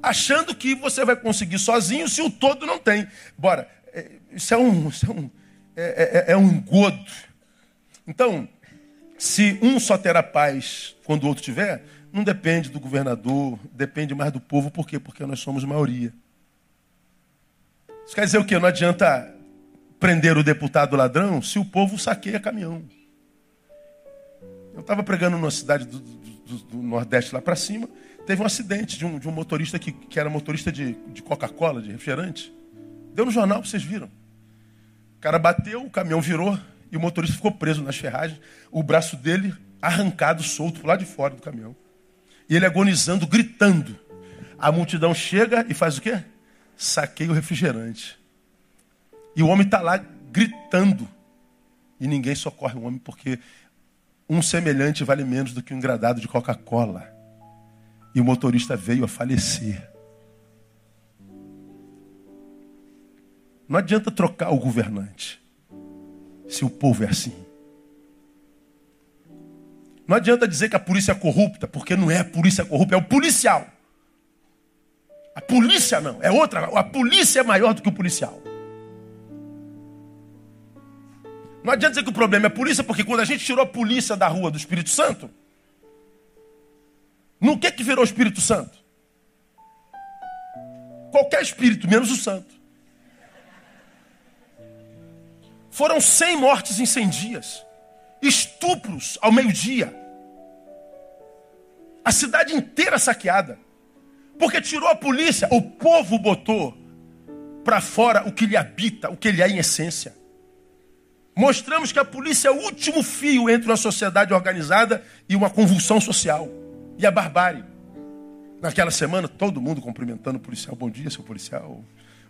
achando que você vai conseguir sozinho se o todo não tem. Bora, é, isso é um, isso é um, é, é, é um engodo então, se um só terá paz quando o outro tiver, não depende do governador, depende mais do povo. Por quê? Porque nós somos maioria. Isso quer dizer o quê? Não adianta prender o deputado ladrão se o povo saqueia caminhão. Eu estava pregando numa cidade do, do, do Nordeste lá para cima, teve um acidente de um, de um motorista que, que era motorista de, de Coca-Cola, de refrigerante. Deu no jornal, vocês viram. O cara bateu, o caminhão virou, e o motorista ficou preso nas ferragens, o braço dele arrancado, solto lá de fora do caminhão. E ele agonizando, gritando. A multidão chega e faz o quê? Saqueia o refrigerante. E o homem está lá gritando. E ninguém socorre o homem porque um semelhante vale menos do que um engradado de Coca-Cola. E o motorista veio a falecer. Não adianta trocar o governante se o povo é assim. Não adianta dizer que a polícia é corrupta, porque não é a polícia corrupta, é o policial. A polícia não, é outra. A polícia é maior do que o policial. Não adianta dizer que o problema é a polícia, porque quando a gente tirou a polícia da rua do Espírito Santo, no que que virou o Espírito Santo? Qualquer espírito, menos o santo. Foram 100 mortes em 100 dias. Estupros ao meio-dia. A cidade inteira saqueada. Porque tirou a polícia, o povo botou para fora o que lhe habita, o que ele é em essência. Mostramos que a polícia é o último fio entre uma sociedade organizada e uma convulsão social. E a barbárie. Naquela semana, todo mundo cumprimentando o policial. Bom dia, seu policial.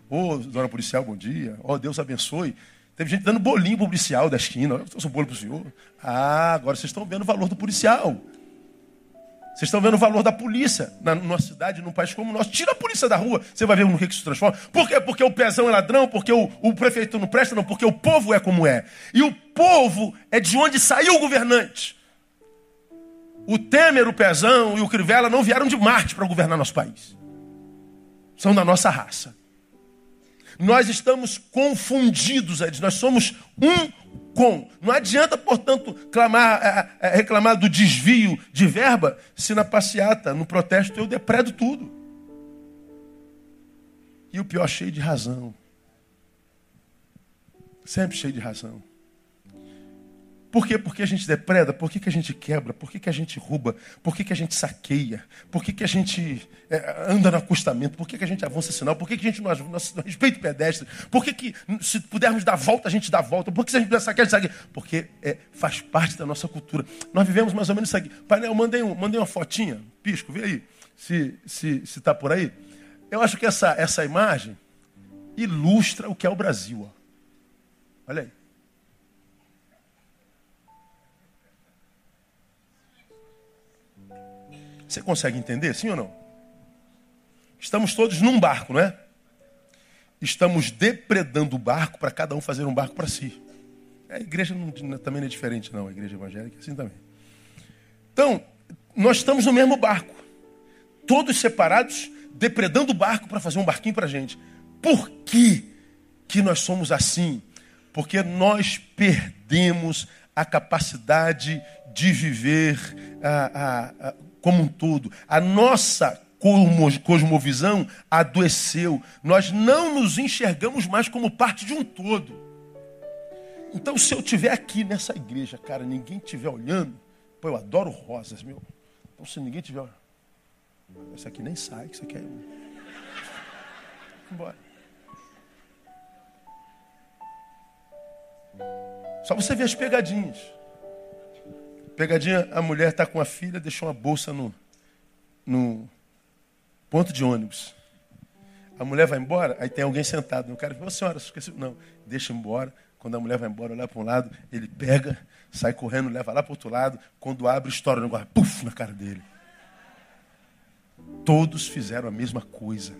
Ô, oh, dona policial, bom dia. Ó, oh, Deus abençoe. Teve gente dando bolinho pro policial da esquina. Eu trouxe um bolo pro senhor. Ah, agora vocês estão vendo o valor do policial. Vocês estão vendo o valor da polícia na numa cidade, num país como o nosso. Tira a polícia da rua, você vai ver no que, isso transforma. Por quê? Porque o pezão é ladrão, porque o, o prefeito não presta, não, porque o povo é como é. E o povo é de onde saiu o governante. O Temer, o Pezão e o Crivella não vieram de Marte para governar nosso país. São da nossa raça. Nós estamos confundidos, nós somos um com. Não adianta, portanto, clamar, é, é, reclamar do desvio de verba se na passeata, no protesto, eu depredo tudo. E o pior, cheio de razão. Sempre cheio de razão. Por quê? Porque a gente depreda? Por que, que a gente quebra? Por que, que a gente rouba? Por que, que a gente saqueia? Por que, que a gente é, anda no acostamento? Por que, que a gente avança sinal? Por que, que a gente não, não, não respeita o pedestre? Por que, que se pudermos dar volta, a gente dá volta? Por que se a gente puder saquear, a gente saqueia? Porque é, faz parte da nossa cultura. Nós vivemos mais ou menos isso aqui. Painel, mandei, um, mandei uma fotinha. Pisco, vê aí. Se está se, se tá por aí. Eu acho que essa, essa imagem ilustra o que é o Brasil. Ó. Olha aí. Você consegue entender, sim ou não? Estamos todos num barco, não é? Estamos depredando o barco para cada um fazer um barco para si. A igreja não, também não é diferente, não. A igreja evangélica é assim também. Então, nós estamos no mesmo barco. Todos separados, depredando o barco para fazer um barquinho para a gente. Por que, que nós somos assim? Porque nós perdemos a capacidade de viver a, a, a, como um todo. A nossa cosmovisão adoeceu. Nós não nos enxergamos mais como parte de um todo. Então, se eu estiver aqui nessa igreja, cara, ninguém estiver olhando, pô, eu adoro rosas, meu. Então, se ninguém estiver. Isso aqui nem sai, que isso aqui é. Embora. Só você ver as pegadinhas. Pegadinha, a mulher está com a filha, deixou uma bolsa no, no ponto de ônibus. A mulher vai embora, aí tem alguém sentado. O cara fala, senhora, esqueci. Não, deixa embora. Quando a mulher vai embora, olha para um lado, ele pega, sai correndo, leva lá para o outro lado. Quando abre, estoura o negócio, puf, na cara dele. Todos fizeram a mesma coisa.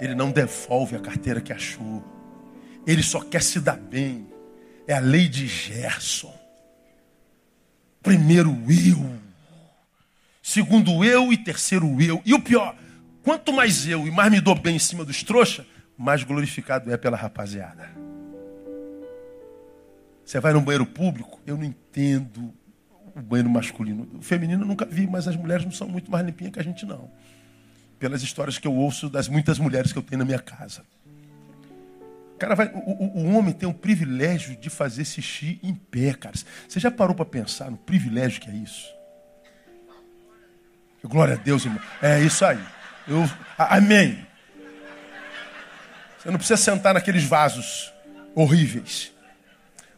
Ele não devolve a carteira que achou. Ele só quer se dar bem. É a lei de Gerson. Primeiro eu. Segundo eu e terceiro eu. E o pior, quanto mais eu e mais me dou bem em cima dos trouxa, mais glorificado é pela rapaziada. Você vai no banheiro público, eu não entendo o banheiro masculino. O feminino eu nunca vi, mas as mulheres não são muito mais limpinhas que a gente não. Pelas histórias que eu ouço das muitas mulheres que eu tenho na minha casa. Cara, vai, o, o, homem tem o privilégio de fazer xixi em pé, cara. Você já parou para pensar no privilégio que é isso? Glória a Deus, irmão. É isso aí. Eu, amém. Você não precisa sentar naqueles vasos horríveis.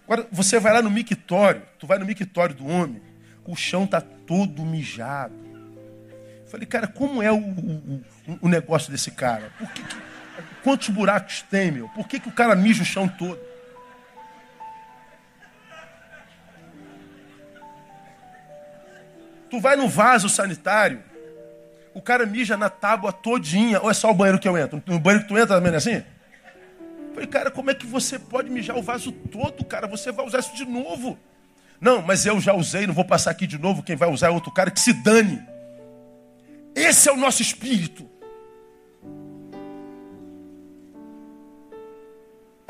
Agora, você vai lá no mictório, tu vai no mictório do homem, o chão tá todo mijado. falei, cara, como é o, o, o negócio desse cara? Por que, que Quantos buracos tem, meu? Por que, que o cara mija o chão todo? Tu vai no vaso sanitário, o cara mija na tábua todinha. Ou é só o banheiro que eu entro? No banheiro que tu entra também é assim? falei, cara, como é que você pode mijar o vaso todo, cara? Você vai usar isso de novo. Não, mas eu já usei, não vou passar aqui de novo. Quem vai usar é outro cara que se dane. Esse é o nosso espírito.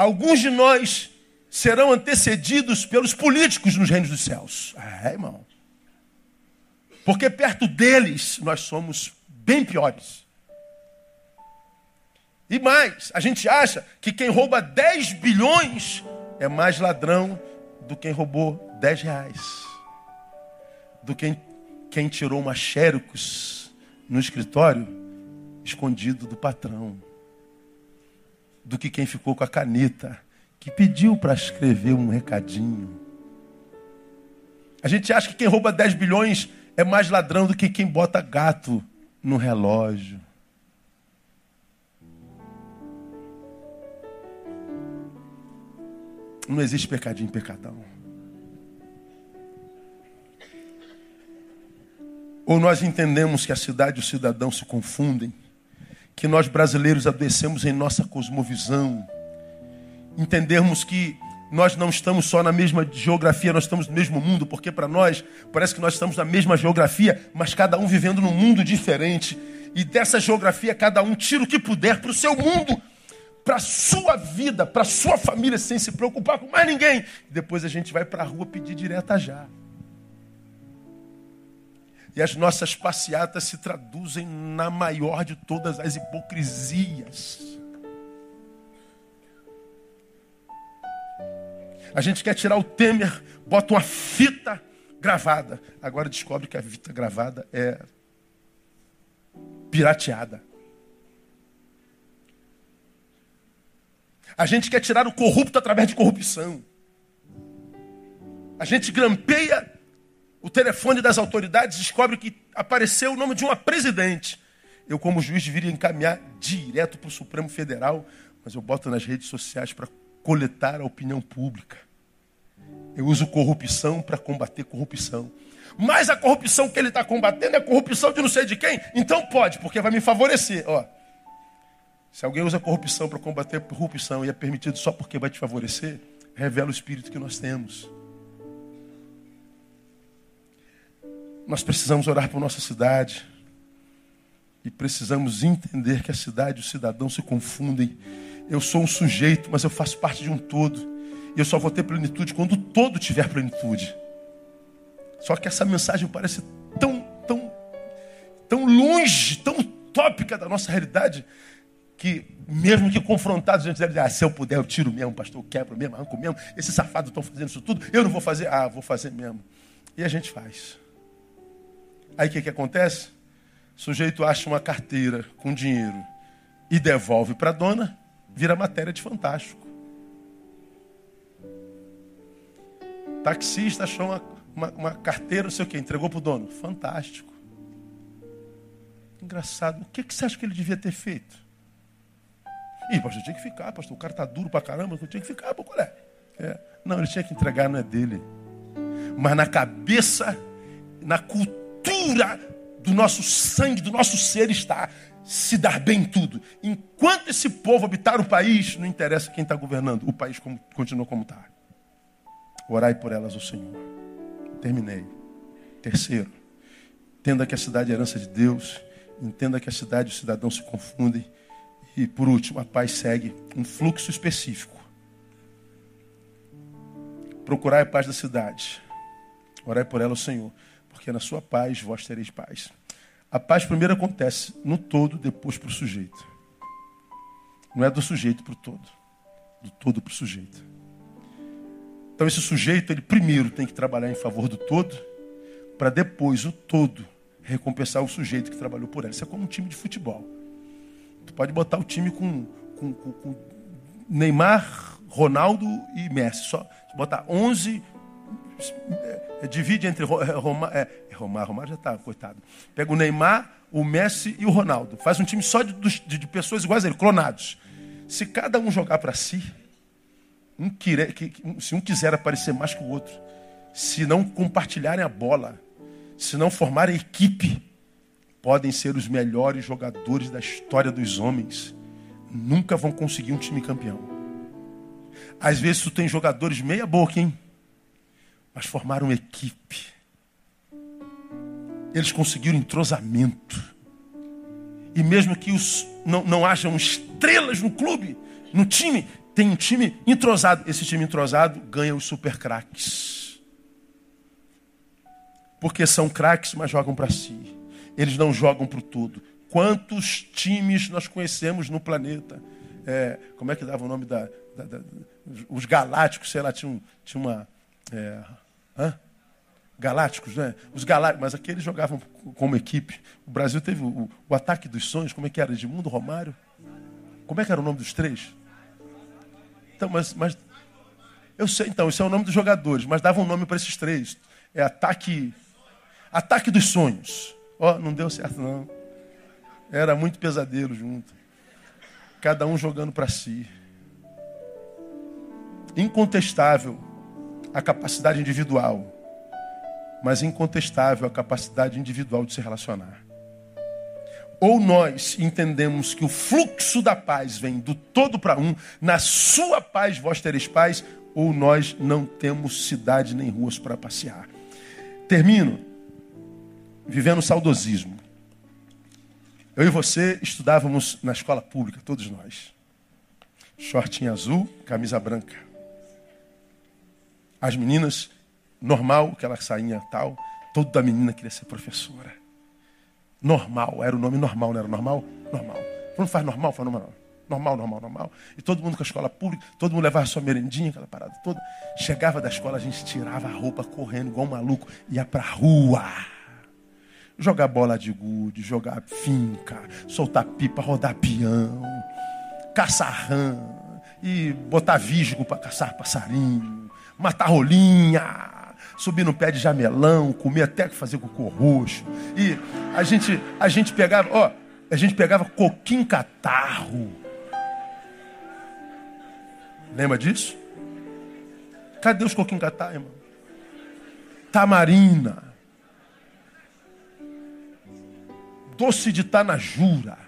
Alguns de nós serão antecedidos pelos políticos nos reinos dos céus. É, irmão. Porque perto deles nós somos bem piores. E mais, a gente acha que quem rouba 10 bilhões é mais ladrão do que quem roubou 10 reais. Do que quem tirou uma xerox no escritório escondido do patrão do que quem ficou com a caneta, que pediu para escrever um recadinho. A gente acha que quem rouba 10 bilhões é mais ladrão do que quem bota gato no relógio. Não existe pecadinho, pecadão. Ou nós entendemos que a cidade e o cidadão se confundem que nós brasileiros adoecemos em nossa cosmovisão. Entendermos que nós não estamos só na mesma geografia, nós estamos no mesmo mundo, porque para nós parece que nós estamos na mesma geografia, mas cada um vivendo num mundo diferente. E dessa geografia, cada um tira o que puder para o seu mundo. para sua vida, para sua família, sem se preocupar com mais ninguém. Depois a gente vai para a rua pedir direta já. E as nossas passeatas se traduzem na maior de todas as hipocrisias. A gente quer tirar o Temer, bota uma fita gravada. Agora descobre que a fita gravada é pirateada. A gente quer tirar o corrupto através de corrupção. A gente grampeia o telefone das autoridades, descobre que apareceu o nome de uma presidente. Eu, como juiz, deveria encaminhar direto para o Supremo Federal, mas eu boto nas redes sociais para coletar a opinião pública. Eu uso corrupção para combater corrupção. Mas a corrupção que ele está combatendo é corrupção de não sei de quem? Então pode, porque vai me favorecer. Ó, se alguém usa corrupção para combater corrupção e é permitido só porque vai te favorecer, revela o espírito que nós temos. Nós precisamos orar por nossa cidade. E precisamos entender que a cidade e o cidadão se confundem. Eu sou um sujeito, mas eu faço parte de um todo. E eu só vou ter plenitude quando o todo tiver plenitude. Só que essa mensagem parece tão, tão, tão longe, tão utópica da nossa realidade, que mesmo que confrontados, a gente deve dizer, ah, se eu puder, eu tiro mesmo, pastor, eu quebro mesmo, arranco mesmo. Esses safados estão fazendo isso tudo, eu não vou fazer. Ah, vou fazer mesmo. E a gente faz. Aí o que, que acontece? O sujeito acha uma carteira com dinheiro e devolve para a dona, vira matéria de fantástico. Taxista achou uma, uma, uma carteira, não sei o que, entregou para o dono. Fantástico. Engraçado. O que, que você acha que ele devia ter feito? Ih, pastor, tinha que ficar, pastor. O cara tá duro pra caramba, eu tinha que ficar, pô, qual é? é? Não, ele tinha que entregar, não é dele. Mas na cabeça, na cultura do nosso sangue, do nosso ser está se dar bem tudo. Enquanto esse povo habitar o país, não interessa quem está governando, o país continua como está. Orai por elas, o Senhor. Terminei. Terceiro, entenda que a cidade é herança de Deus, entenda que a cidade e o cidadão se confundem. E por último, a paz segue um fluxo específico. Procurai a paz da cidade. Orai por ela, o Senhor, porque na sua paz vós tereis paz. A paz primeiro acontece no todo, depois para o sujeito. Não é do sujeito para o todo, do todo para o sujeito. Então esse sujeito, ele primeiro tem que trabalhar em favor do todo, para depois o todo recompensar o sujeito que trabalhou por ela. Isso é como um time de futebol. Tu pode botar o time com, com, com, com Neymar, Ronaldo e Messi. Só botar 11, é, divide entre é, é, Romar, Romar já está, coitado. Pega o Neymar, o Messi e o Ronaldo. Faz um time só de, de, de pessoas iguais a ele, clonados. Se cada um jogar para si, um querer, se um quiser aparecer mais que o outro, se não compartilharem a bola, se não formarem equipe, podem ser os melhores jogadores da história dos homens, nunca vão conseguir um time campeão. Às vezes tu tem jogadores meia boca, hein? Mas formaram equipe. Eles conseguiram entrosamento. E mesmo que os, não, não hajam estrelas no clube, no time, tem um time entrosado. Esse time entrosado ganha os super craques. Porque são craques, mas jogam para si. Eles não jogam para o todo. Quantos times nós conhecemos no planeta? É, como é que dava o nome da, da, da os galácticos, sei lá, tinha, tinha uma. É, hã? Galácticos, né? Os galácticos, mas aqueles jogavam como equipe. O Brasil teve o, o, ataque dos sonhos, como é que era? Edmundo Romário? Como é que era o nome dos três? Então, mas, mas eu sei, então, esse é o nome dos jogadores, mas dava um nome para esses três. É ataque. Ataque dos sonhos. Ó, oh, não deu certo não. Era muito pesadelo junto. Cada um jogando para si. Incontestável a capacidade individual, mas incontestável a capacidade individual de se relacionar. Ou nós entendemos que o fluxo da paz vem do todo para um, na sua paz vós tereis paz, ou nós não temos cidade nem ruas para passear. Termino vivendo saudosismo. Eu e você estudávamos na escola pública, todos nós. shortinho azul, camisa branca. As meninas, normal, aquela sainha tal, toda menina queria ser professora. Normal, era o nome normal, não era normal? Normal. Não faz normal, faz normal. Normal, normal, normal. E todo mundo com a escola pública, todo mundo levava sua merendinha, aquela parada toda. Chegava da escola, a gente tirava a roupa correndo igual um maluco, ia pra rua. Jogar bola de gude, jogar finca, soltar pipa, rodar peão, caçar rã, e botar visgo para caçar passarinho, matar rolinha, subir no pé de jamelão, comer até fazer cocô roxo. E a gente, a gente pegava, ó, a gente pegava coquinho catarro Lembra disso? Cadê os coquinhos catá, irmão? Tamarina. Doce de tanajura.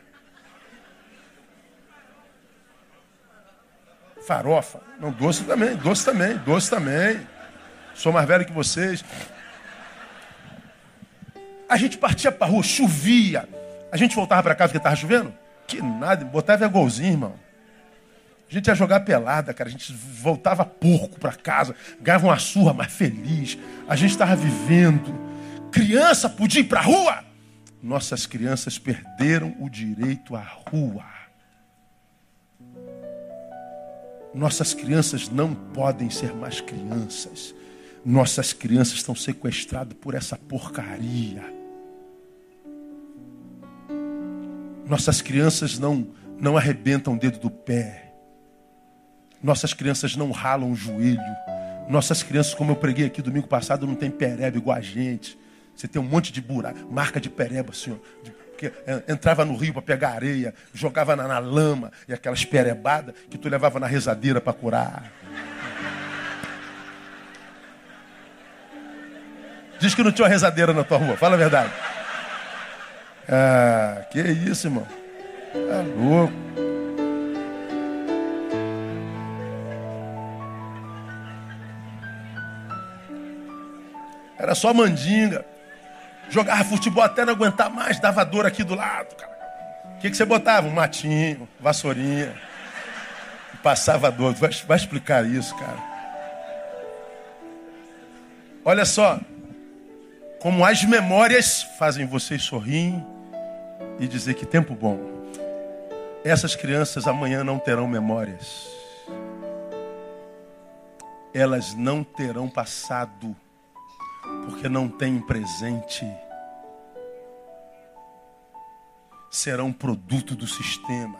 Farofa. Não, doce também, doce também, doce também. Sou mais velho que vocês. A gente partia para rua, chovia. A gente voltava para casa porque estava chovendo? Que nada, botava golzinho, irmão. A gente ia jogar pelada, cara. A gente voltava porco para casa, ganhava uma surra mais feliz. A gente estava vivendo. Criança podia ir para a rua. Nossas crianças perderam o direito à rua. Nossas crianças não podem ser mais crianças. Nossas crianças estão sequestradas por essa porcaria. Nossas crianças não, não arrebentam o dedo do pé. Nossas crianças não ralam o joelho. Nossas crianças, como eu preguei aqui domingo passado, não tem pereba igual a gente. Você tem um monte de buraco, marca de pereba, senhor. Que entrava no rio para pegar areia, jogava na, na, lama e aquelas perebadas que tu levava na rezadeira para curar. Diz que não tinha uma rezadeira na tua rua, fala a verdade. Ah, que isso, irmão. É louco. Era só mandinga. Jogava futebol até não aguentar mais, dava dor aqui do lado. O que, que você botava? Um matinho, vassourinha. Passava dor. Vai, vai explicar isso, cara. Olha só. Como as memórias fazem vocês sorrir e dizer que tempo bom. Essas crianças amanhã não terão memórias. Elas não terão passado porque não têm presente, serão produto do sistema.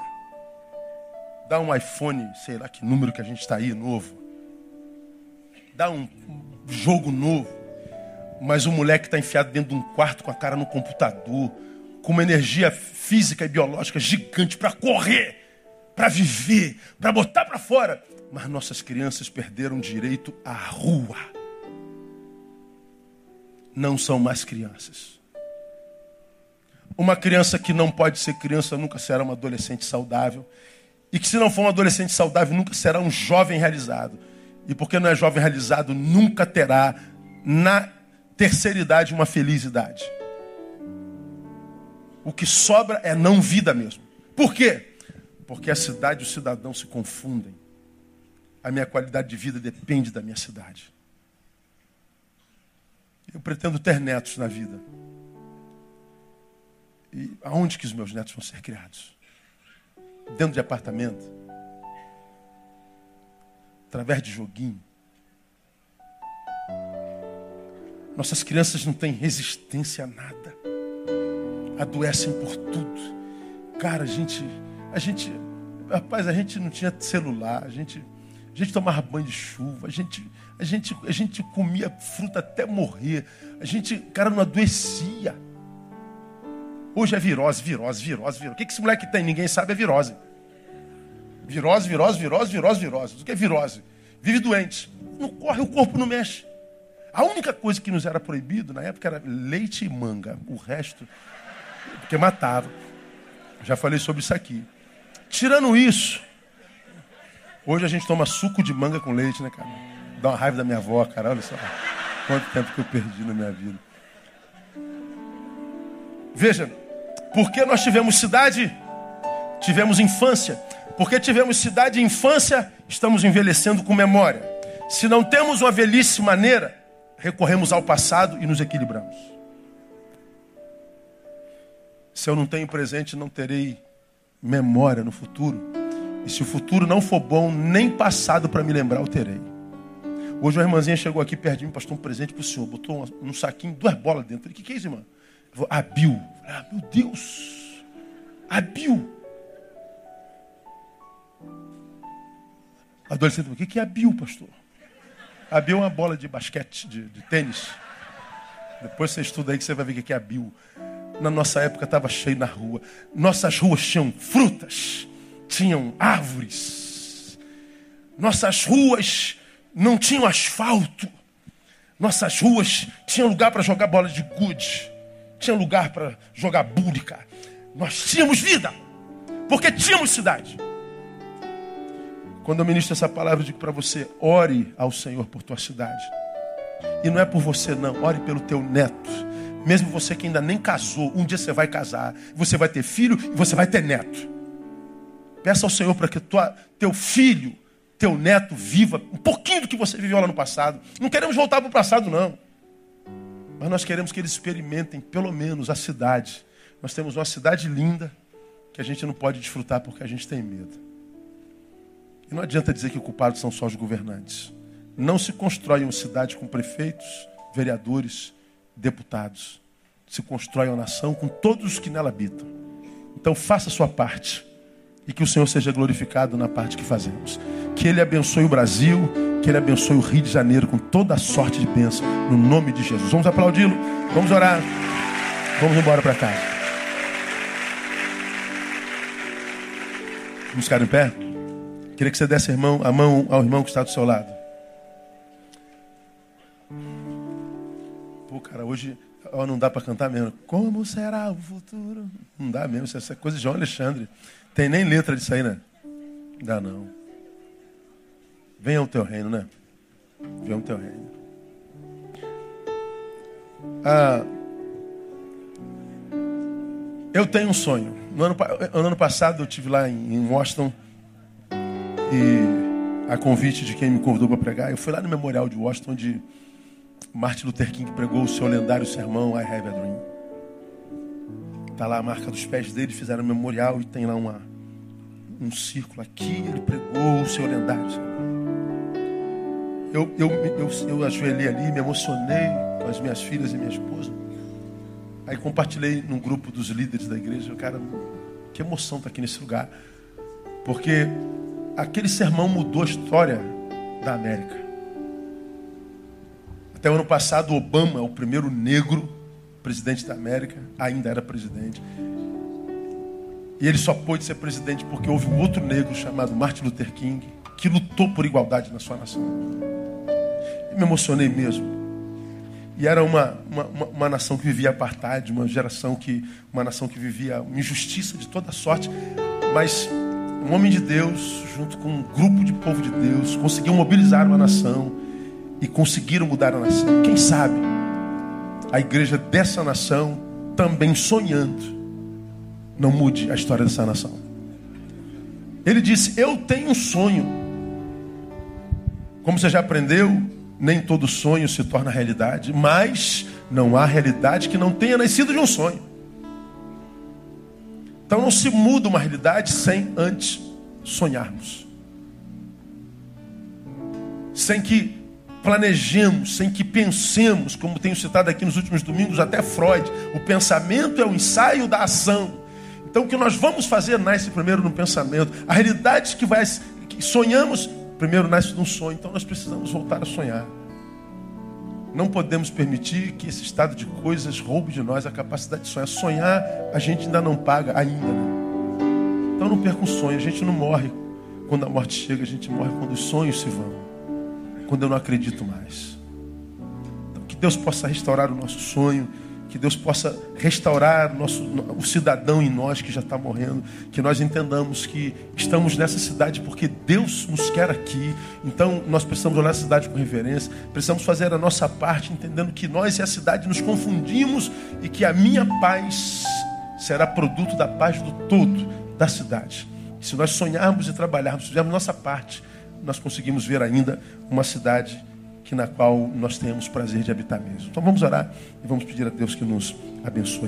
Dá um iPhone, sei lá que número que a gente está aí, novo. Dá um jogo novo. Mas o moleque está enfiado dentro de um quarto com a cara no computador, com uma energia física e biológica gigante para correr, para viver, para botar para fora. Mas nossas crianças perderam direito à rua não são mais crianças. Uma criança que não pode ser criança nunca será uma adolescente saudável. E que se não for um adolescente saudável, nunca será um jovem realizado. E porque não é jovem realizado, nunca terá na terceira idade uma feliz idade. O que sobra é não vida mesmo. Por quê? Porque a cidade e o cidadão se confundem. A minha qualidade de vida depende da minha cidade. Eu pretendo ter netos na vida. E aonde que os meus netos vão ser criados? Dentro de apartamento? Através de joguinho? Nossas crianças não têm resistência a nada. Adoecem por tudo. Cara, a gente, a gente, rapaz, a gente não tinha celular, a gente a gente tomava banho de chuva, a gente, a gente, a gente comia fruta até morrer, a gente, cara, não adoecia. Hoje é virose, virose, virose, virose. O que, que esse moleque tem? Ninguém sabe, é virose. Virose, virose, virose, virose, virose. O que é virose? Vive doente. Não corre, o corpo não mexe. A única coisa que nos era proibido na época era leite e manga. O resto, porque matava. Já falei sobre isso aqui. Tirando isso, Hoje a gente toma suco de manga com leite, né, cara? Dá uma raiva da minha avó, cara. Olha só quanto tempo que eu perdi na minha vida. Veja, porque nós tivemos cidade, tivemos infância, Porque tivemos cidade e infância, estamos envelhecendo com memória. Se não temos uma velhice maneira, recorremos ao passado e nos equilibramos. Se eu não tenho presente, não terei memória no futuro. E se o futuro não for bom, nem passado para me lembrar eu terei. Hoje uma irmãzinha chegou aqui perto de mim, pastor, um presente para o senhor. Botou um, saquinho, duas bolas dentro. Falei, o que, que é isso, irmã? Falei. Ah, meu Deus. A Bill. Adolescente, o que, que é a Bill, pastor? A Bill é uma bola de basquete, de, de tênis. Depois você estuda aí que você vai ver o que é a Bill. Na nossa época estava cheio na rua. Nossas ruas tinham frutas tinham árvores. Nossas ruas não tinham asfalto. Nossas ruas tinham lugar para jogar bola de gude. Tinha lugar para jogar búrica. Nós tínhamos vida. Porque tínhamos cidade. Quando eu ministro essa palavra, eu digo para você: ore ao Senhor por tua cidade. E não é por você, não. Ore pelo teu neto. Mesmo você que ainda nem casou, um dia você vai casar. Você vai ter filho e você vai ter neto. Peça ao Senhor para que tua, teu filho, teu neto viva um pouquinho do que você viveu lá no passado. Não queremos voltar para o passado, não. Mas nós queremos que eles experimentem pelo menos a cidade. Nós temos uma cidade linda que a gente não pode desfrutar porque a gente tem medo. E não adianta dizer que culpados são só os governantes. Não se constrói uma cidade com prefeitos, vereadores, deputados. Se constrói uma nação com todos os que nela habitam. Então faça a sua parte e que o Senhor seja glorificado na parte que fazemos. Que Ele abençoe o Brasil, que Ele abençoe o Rio de Janeiro com toda a sorte de bênção, no nome de Jesus. Vamos aplaudi-lo, vamos orar, vamos embora para casa. Vamos ficar em pé? Queria que você desse a mão ao irmão que está do seu lado. Pô, cara, hoje não dá para cantar mesmo. Como será o futuro? Não dá mesmo, essa é coisa de João Alexandre. Tem nem letra disso aí, né? Dá não. Venha o teu reino, né? Venha o teu reino. Ah, eu tenho um sonho. No ano, no ano passado eu tive lá em, Washington e a convite de quem me convidou para pregar, eu fui lá no memorial de Washington onde Martin Luther King pregou o seu lendário sermão I Have a Dream. Está lá a marca dos pés dele, fizeram um memorial e tem lá uma, um círculo aqui. Ele pregou o seu lendário. Eu, eu, eu, eu ajoelhei ali, me emocionei com as minhas filhas e minha esposa. Aí compartilhei num grupo dos líderes da igreja. Cara, que emoção estar tá aqui nesse lugar. Porque aquele sermão mudou a história da América. Até o ano passado, Obama, o primeiro negro presidente da América, ainda era presidente. E ele só pôde ser presidente porque houve um outro negro chamado Martin Luther King que lutou por igualdade na sua nação. Me emocionei mesmo. E era uma, uma, uma, uma nação que vivia apartheid, uma geração que, uma nação que vivia injustiça de toda sorte. Mas um homem de Deus, junto com um grupo de povo de Deus, conseguiu mobilizar uma nação e conseguiram mudar a nação. Quem sabe? a igreja dessa nação, também sonhando, não mude a história dessa nação. Ele disse: Eu tenho um sonho. Como você já aprendeu, nem todo sonho se torna realidade, mas não há realidade que não tenha nascido de um sonho. Então não se muda uma realidade sem antes sonharmos. Sem que planejemos, sem que pensemos, como tenho citado aqui nos últimos domingos, até Freud, o pensamento é o ensaio da ação. Então o que nós vamos fazer nasce primeiro no pensamento. A realidade que vai que sonhamos primeiro nasce de um sonho. Então nós precisamos voltar a sonhar. Não podemos permitir que esse estado de coisas roube de nós a capacidade de sonhar. Sonhar a gente ainda não paga ainda. Né? Então não perca um sonho. A gente não morre quando a morte chega. A gente morre quando os sonhos se vão quando eu não acredito mais. Então, que Deus possa restaurar o nosso sonho, que Deus possa restaurar nosso, o cidadão em nós que já está morrendo, que nós entendamos que estamos nessa cidade porque Deus nos quer aqui, então nós precisamos olhar a cidade com reverência, precisamos fazer a nossa parte, entendendo que nós e a cidade nos confundimos e que a minha paz será produto da paz do todo da cidade. Se nós sonharmos e trabalharmos, fizermos nossa parte, nós conseguimos ver ainda uma cidade que na qual nós tenhamos prazer de habitar mesmo. Então vamos orar e vamos pedir a Deus que nos abençoe.